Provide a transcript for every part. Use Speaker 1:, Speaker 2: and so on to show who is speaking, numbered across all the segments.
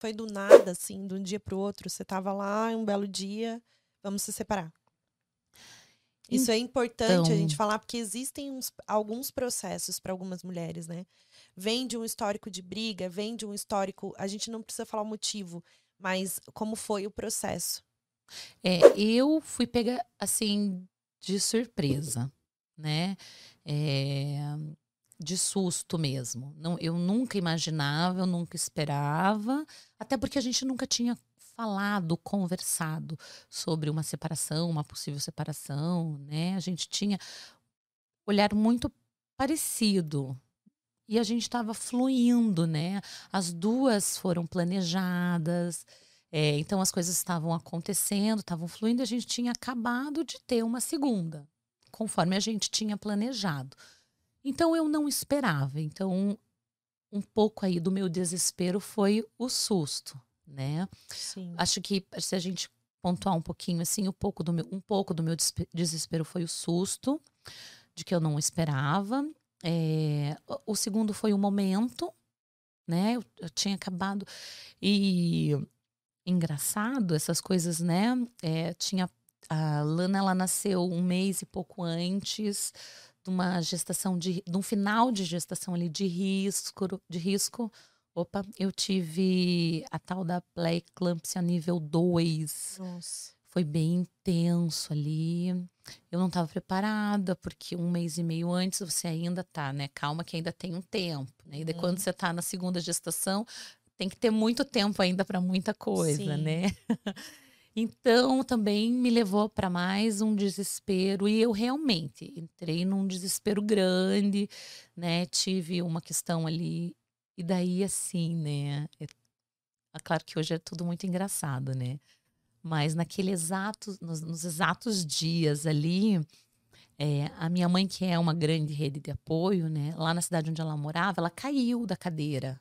Speaker 1: foi do nada, assim, de um dia para o outro? Você estava lá, um belo dia, vamos se separar. Isso é importante então... a gente falar, porque existem uns, alguns processos para algumas mulheres, né? Vem de um histórico de briga, vem de um histórico. A gente não precisa falar o motivo, mas como foi o processo.
Speaker 2: É, eu fui pegar, assim, de surpresa, né? É, de susto mesmo. Não, eu nunca imaginava, eu nunca esperava, até porque a gente nunca tinha falado, conversado sobre uma separação, uma possível separação, né? A gente tinha olhar muito parecido. E a gente estava fluindo, né? As duas foram planejadas, é, então as coisas estavam acontecendo, estavam fluindo, a gente tinha acabado de ter uma segunda, conforme a gente tinha planejado. Então eu não esperava. Então um pouco aí do meu desespero foi o susto, né? Sim. Acho que se a gente pontuar um pouquinho assim, um pouco do meu, um pouco do meu desespero foi o susto de que eu não esperava. É, o segundo foi o momento, né? Eu, eu tinha acabado e engraçado essas coisas, né? É, tinha a Lana, ela nasceu um mês e pouco antes de uma gestação de, de um final de gestação ali de risco, de risco. Opa, eu tive a tal da pré-eclâmpsia nível 2. Nossa. Foi bem intenso ali. Eu não estava preparada, porque um mês e meio antes você ainda tá, né? Calma que ainda tem um tempo, né? E daí, quando você tá na segunda gestação, tem que ter muito tempo ainda para muita coisa, Sim. né? Então, também me levou para mais um desespero e eu realmente entrei num desespero grande, né? Tive uma questão ali e daí assim, né? É, é claro que hoje é tudo muito engraçado, né? Mas naquele exato, nos, nos exatos dias ali, é, a minha mãe, que é uma grande rede de apoio, né? Lá na cidade onde ela morava, ela caiu da cadeira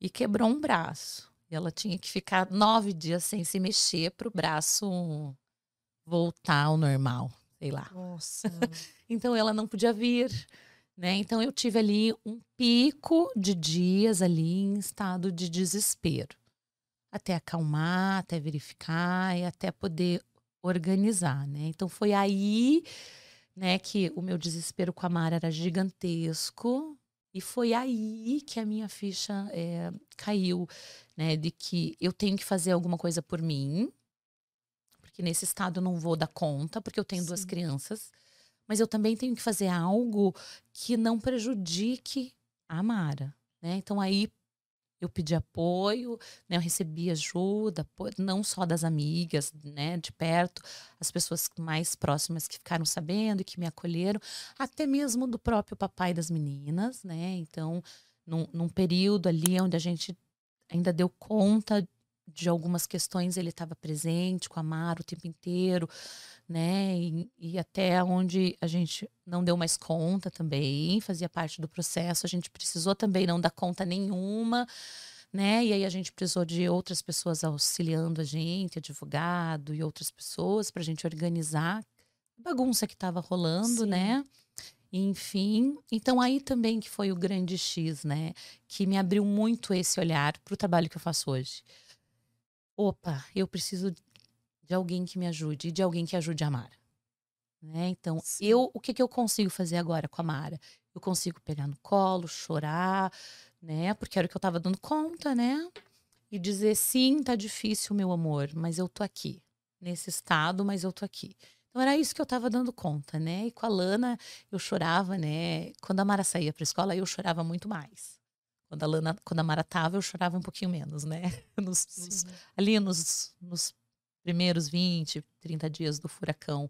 Speaker 2: e quebrou um braço. E ela tinha que ficar nove dias sem se mexer para o braço voltar ao normal, sei lá. Nossa. então ela não podia vir, né? Então eu tive ali um pico de dias ali em estado de desespero, até acalmar, até verificar e até poder organizar, né? Então foi aí, né, que o meu desespero com a Mara era gigantesco, e foi aí que a minha ficha é, caiu, né? De que eu tenho que fazer alguma coisa por mim, porque nesse estado eu não vou dar conta, porque eu tenho Sim. duas crianças, mas eu também tenho que fazer algo que não prejudique a Mara, né? Então aí eu pedi apoio, né, eu recebi ajuda, não só das amigas, né, de perto, as pessoas mais próximas que ficaram sabendo e que me acolheram, até mesmo do próprio papai das meninas, né? Então, num, num período ali onde a gente ainda deu conta de algumas questões, ele estava presente com a Mara o tempo inteiro, né? E, e, até onde a gente não deu mais conta também, fazia parte do processo, a gente precisou também não dar conta nenhuma, né? E aí a gente precisou de outras pessoas auxiliando a gente, advogado e outras pessoas para a gente organizar a bagunça que estava rolando, Sim. né? Enfim, então aí também que foi o grande X, né? Que me abriu muito esse olhar para o trabalho que eu faço hoje. Opa, eu preciso de alguém que me ajude, de alguém que ajude a Mara. Né? Então, Sim. eu, o que, que eu consigo fazer agora com a Mara? Eu consigo pegar no colo, chorar, né? Porque era o que eu tava dando conta, né? E dizer, sim, tá difícil, meu amor, mas eu tô aqui. Nesse estado, mas eu tô aqui. Então era isso que eu tava dando conta, né? E com a Lana eu chorava, né? Quando a Mara saía pra escola, eu chorava muito mais. Quando a Lana, quando a Mara tava, eu chorava um pouquinho menos, né? Nos, nos, ali nos, nos primeiros 20, 30 dias do furacão.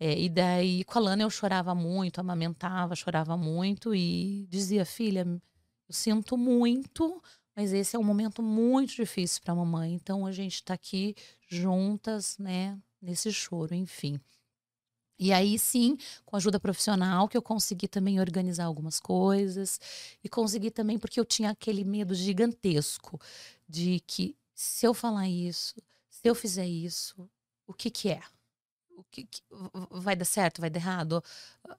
Speaker 2: É, e daí, com a Lana, eu chorava muito, amamentava, chorava muito e dizia: Filha, eu sinto muito, mas esse é um momento muito difícil para a mamãe. Então, a gente está aqui juntas, né, nesse choro, enfim. E aí sim, com ajuda profissional, que eu consegui também organizar algumas coisas e consegui também porque eu tinha aquele medo gigantesco de que se eu falar isso, se eu fizer isso, o que que é? O que, que vai dar certo, vai dar errado?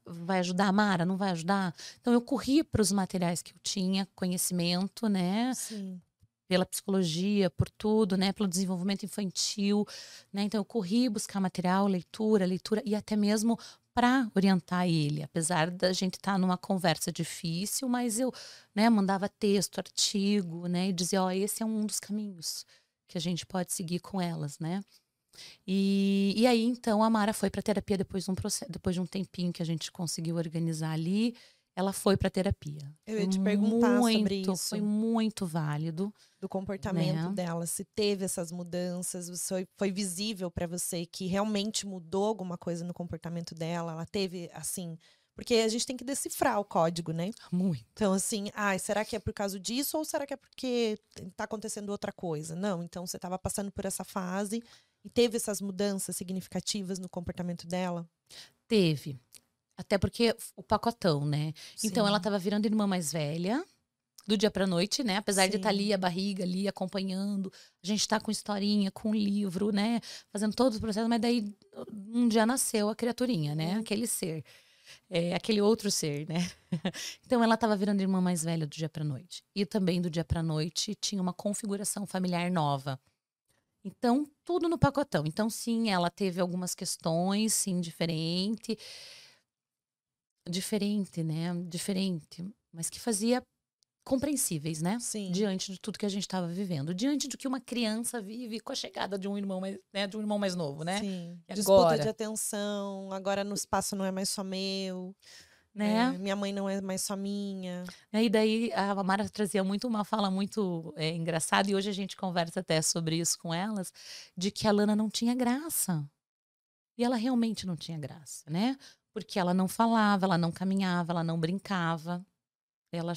Speaker 2: Vai ajudar a Mara, não vai ajudar? Então eu corri para os materiais que eu tinha, conhecimento, né? Sim. Pela psicologia, por tudo, né? Pelo desenvolvimento infantil, né? Então eu corri buscar material, leitura, leitura e até mesmo para orientar ele, apesar da gente estar tá numa conversa difícil, mas eu, né, mandava texto, artigo, né, e dizia, ó, oh, esse é um dos caminhos que a gente pode seguir com elas, né? E, e aí então a Mara foi para terapia depois de um depois de um tempinho que a gente conseguiu organizar ali ela foi para terapia.
Speaker 1: Eu ia te perguntar
Speaker 2: muito,
Speaker 1: sobre isso.
Speaker 2: Foi muito válido.
Speaker 1: Do comportamento né? dela, se teve essas mudanças, foi, foi visível para você que realmente mudou alguma coisa no comportamento dela? Ela teve, assim. Porque a gente tem que decifrar o código, né?
Speaker 2: Muito.
Speaker 1: Então, assim, ah, será que é por causa disso ou será que é porque está acontecendo outra coisa? Não, então você estava passando por essa fase e teve essas mudanças significativas no comportamento dela?
Speaker 2: Teve. Até porque o pacotão, né? Sim. Então ela estava virando irmã mais velha, do dia pra noite, né? Apesar Sim. de estar tá ali a barriga ali acompanhando, a gente está com historinha, com livro, né? Fazendo todos os processos, mas daí um dia nasceu a criaturinha, né? Uhum. Aquele ser. É, aquele outro ser, né? então ela estava virando irmã mais velha do dia para noite. E também do dia para noite tinha uma configuração familiar nova. Então, tudo no pacotão. Então, sim, ela teve algumas questões, sim, diferente diferente, né? Diferente, mas que fazia compreensíveis, né?
Speaker 1: Sim.
Speaker 2: Diante de tudo que a gente estava vivendo, diante do que uma criança vive com a chegada de um irmão mais, né, de um irmão mais novo, né?
Speaker 1: Sim. E Disputa agora... de atenção, agora no espaço não é mais só meu. Né? É, minha mãe não é mais só minha.
Speaker 2: E daí a Mara trazia muito uma fala muito é, engraçada, e hoje a gente conversa até sobre isso com elas, de que a Lana não tinha graça. E ela realmente não tinha graça, né? Porque ela não falava, ela não caminhava, ela não brincava. Ela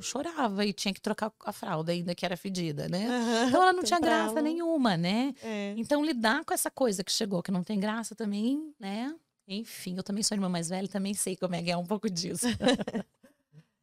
Speaker 2: chorava e tinha que trocar a fralda, ainda que era fedida, né? Uhum, então ela não tinha graça nenhuma, né? É. Então lidar com essa coisa que chegou, que não tem graça também, né? Enfim, eu também sou irmã mais velha, também sei como é que é um pouco disso.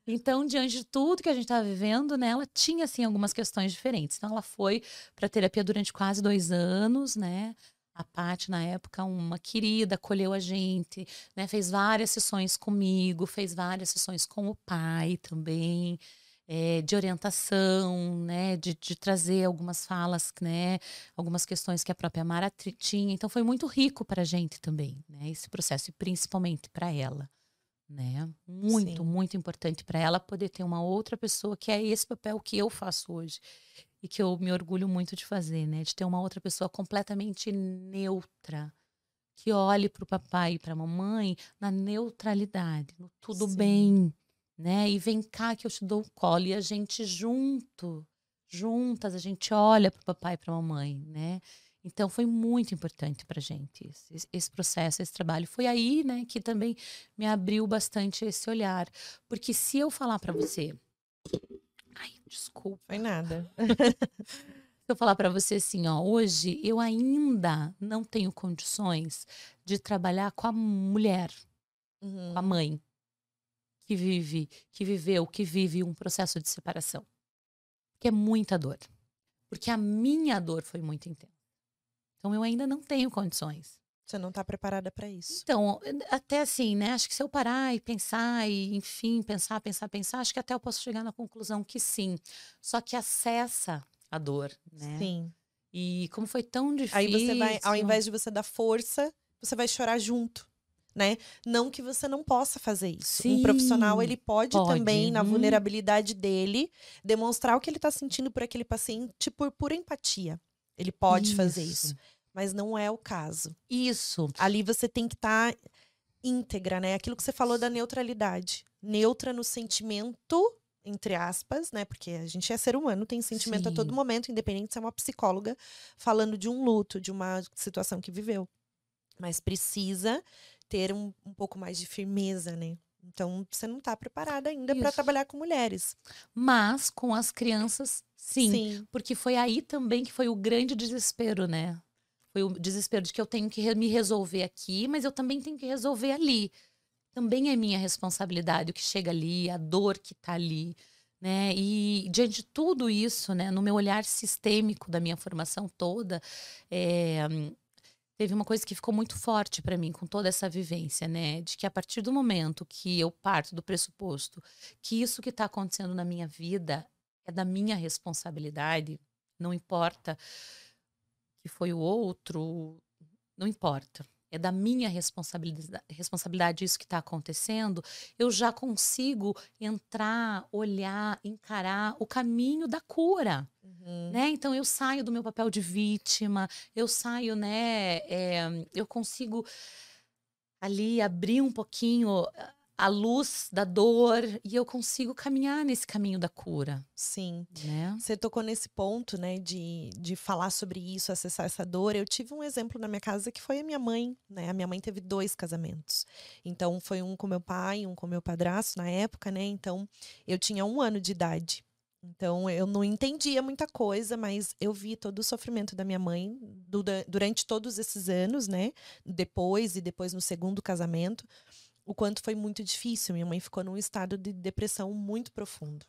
Speaker 2: Então, diante de tudo que a gente estava vivendo, né, ela tinha assim algumas questões diferentes. Então, ela foi para terapia durante quase dois anos, né? A Paty, na época, uma querida, acolheu a gente, né? Fez várias sessões comigo, fez várias sessões com o pai também, é, de orientação, né? De, de, trazer algumas falas, né? Algumas questões que a própria Mara tinha. Então, foi muito rico para a gente também, né? Esse processo, e principalmente para ela. Né? Muito, Sim. muito importante para ela poder ter uma outra pessoa que é esse papel que eu faço hoje e que eu me orgulho muito de fazer, né? De ter uma outra pessoa completamente neutra, que olhe para o papai e para a mamãe na neutralidade, no tudo Sim. bem, né? E vem cá que eu te dou o colo e a gente junto, juntas, a gente olha para o papai e para a mamãe, né? Então foi muito importante para gente esse, esse, processo, esse trabalho. Foi aí, né, que também me abriu bastante esse olhar, porque se eu falar para você Ai, desculpa.
Speaker 1: Foi nada.
Speaker 2: Se eu falar para você assim, ó, hoje eu ainda não tenho condições de trabalhar com a mulher, uhum. com a mãe que vive, que viveu, que vive um processo de separação. Que é muita dor. Porque a minha dor foi muito intensa. Então eu ainda não tenho condições.
Speaker 1: Você não está preparada para isso.
Speaker 2: Então, até assim, né? Acho que se eu parar e pensar, e enfim, pensar, pensar, pensar, acho que até eu posso chegar na conclusão que sim. Só que acessa a dor, né?
Speaker 1: Sim.
Speaker 2: E como foi tão difícil.
Speaker 1: Aí você vai, ao invés de você dar força, você vai chorar junto. Né? Não que você não possa fazer isso. Sim, um profissional, ele pode, pode. também, na hum. vulnerabilidade dele, demonstrar o que ele está sentindo por aquele paciente por pura empatia. Ele pode isso. fazer isso mas não é o caso.
Speaker 2: Isso.
Speaker 1: Ali você tem que estar tá íntegra, né? Aquilo que você falou da neutralidade. Neutra no sentimento, entre aspas, né? Porque a gente é ser humano, tem sentimento Sim. a todo momento, independente se é uma psicóloga falando de um luto, de uma situação que viveu. Mas precisa ter um, um pouco mais de firmeza, né? Então, você não está preparada ainda para trabalhar com mulheres.
Speaker 2: Mas com as crianças, sim, sim. Porque foi aí também que foi o grande desespero, né? Foi o desespero de que eu tenho que me resolver aqui, mas eu também tenho que resolver ali. Também é minha responsabilidade o que chega ali, a dor que está ali. Né? E diante de tudo isso, né, no meu olhar sistêmico da minha formação toda, é, teve uma coisa que ficou muito forte para mim com toda essa vivência, né? De que a partir do momento que eu parto do pressuposto que isso que está acontecendo na minha vida é da minha responsabilidade, não importa que foi o outro, não importa. É da minha responsabilidade, responsabilidade isso que está acontecendo. Eu já consigo entrar, olhar, encarar o caminho da cura, uhum. né? Então eu saio do meu papel de vítima, eu saio, né? É, eu consigo ali abrir um pouquinho a luz da dor e eu consigo caminhar nesse caminho da cura.
Speaker 1: Sim. Né? Você tocou nesse ponto, né, de, de falar sobre isso, acessar essa dor. Eu tive um exemplo na minha casa que foi a minha mãe, né? A minha mãe teve dois casamentos. Então, foi um com meu pai, um com meu padrasto na época, né? Então, eu tinha um ano de idade. Então, eu não entendia muita coisa, mas eu vi todo o sofrimento da minha mãe durante todos esses anos, né? Depois e depois no segundo casamento o quanto foi muito difícil. Minha mãe ficou num estado de depressão muito profundo.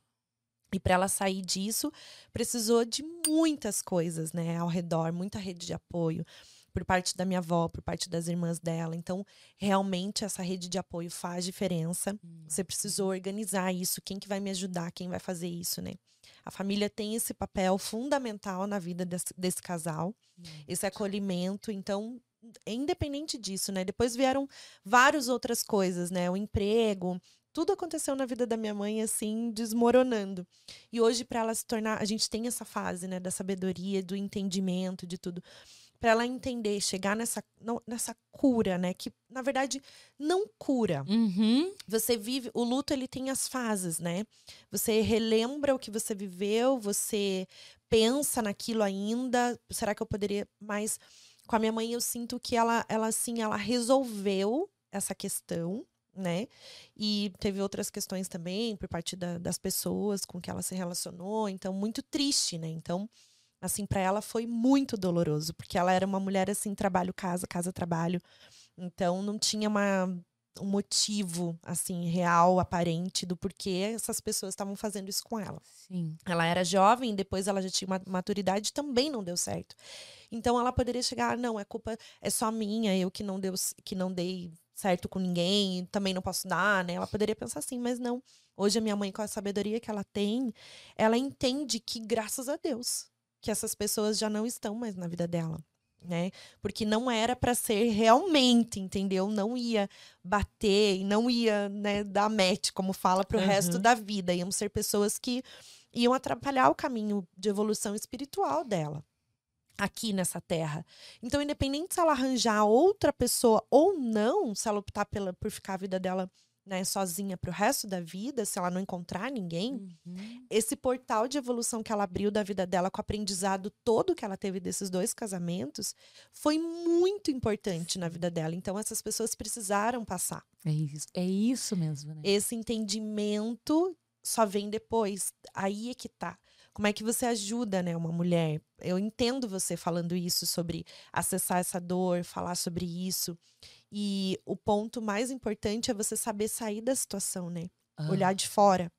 Speaker 1: E para ela sair disso, precisou de muitas coisas, né, ao redor, muita rede de apoio por parte da minha avó, por parte das irmãs dela. Então, realmente essa rede de apoio faz diferença. Hum. Você precisou organizar isso, quem que vai me ajudar, quem vai fazer isso, né? A família tem esse papel fundamental na vida desse, desse casal, hum. esse acolhimento. Então, independente disso, né? Depois vieram várias outras coisas, né? O emprego, tudo aconteceu na vida da minha mãe assim, desmoronando. E hoje para ela se tornar, a gente tem essa fase, né, da sabedoria, do entendimento, de tudo. Para ela entender, chegar nessa, nessa cura, né? Que na verdade não cura.
Speaker 2: Uhum.
Speaker 1: Você vive. O luto ele tem as fases, né? Você relembra o que você viveu, você pensa naquilo ainda. Será que eu poderia mais com a minha mãe eu sinto que ela, ela assim, ela resolveu essa questão, né? E teve outras questões também por parte da, das pessoas com que ela se relacionou, então muito triste, né? Então, assim, para ela foi muito doloroso, porque ela era uma mulher assim, trabalho casa, casa trabalho. Então não tinha uma um motivo assim real, aparente do porquê essas pessoas estavam fazendo isso com ela.
Speaker 2: Sim.
Speaker 1: Ela era jovem, depois ela já tinha uma maturidade, também não deu certo. Então ela poderia chegar, ah, não, é culpa é só minha, eu que não deu que não dei certo com ninguém, também não posso dar, né? Ela poderia pensar assim, mas não. Hoje a minha mãe com a sabedoria que ela tem, ela entende que graças a Deus que essas pessoas já não estão mais na vida dela né? Porque não era para ser realmente, entendeu? Não ia bater não ia, né, dar match, como fala, para o uhum. resto da vida. Iam ser pessoas que iam atrapalhar o caminho de evolução espiritual dela aqui nessa terra. Então, independente se ela arranjar outra pessoa ou não, se ela optar pela, por ficar a vida dela né, sozinha para o resto da vida, se ela não encontrar ninguém, uhum. esse portal de evolução que ela abriu da vida dela com o aprendizado todo que ela teve desses dois casamentos foi muito importante na vida dela. Então essas pessoas precisaram passar.
Speaker 2: É isso, é isso mesmo, né?
Speaker 1: Esse entendimento só vem depois. Aí é que tá. Como é que você ajuda, né, uma mulher? Eu entendo você falando isso sobre acessar essa dor, falar sobre isso. E o ponto mais importante é você saber sair da situação, né? Ah. Olhar de fora.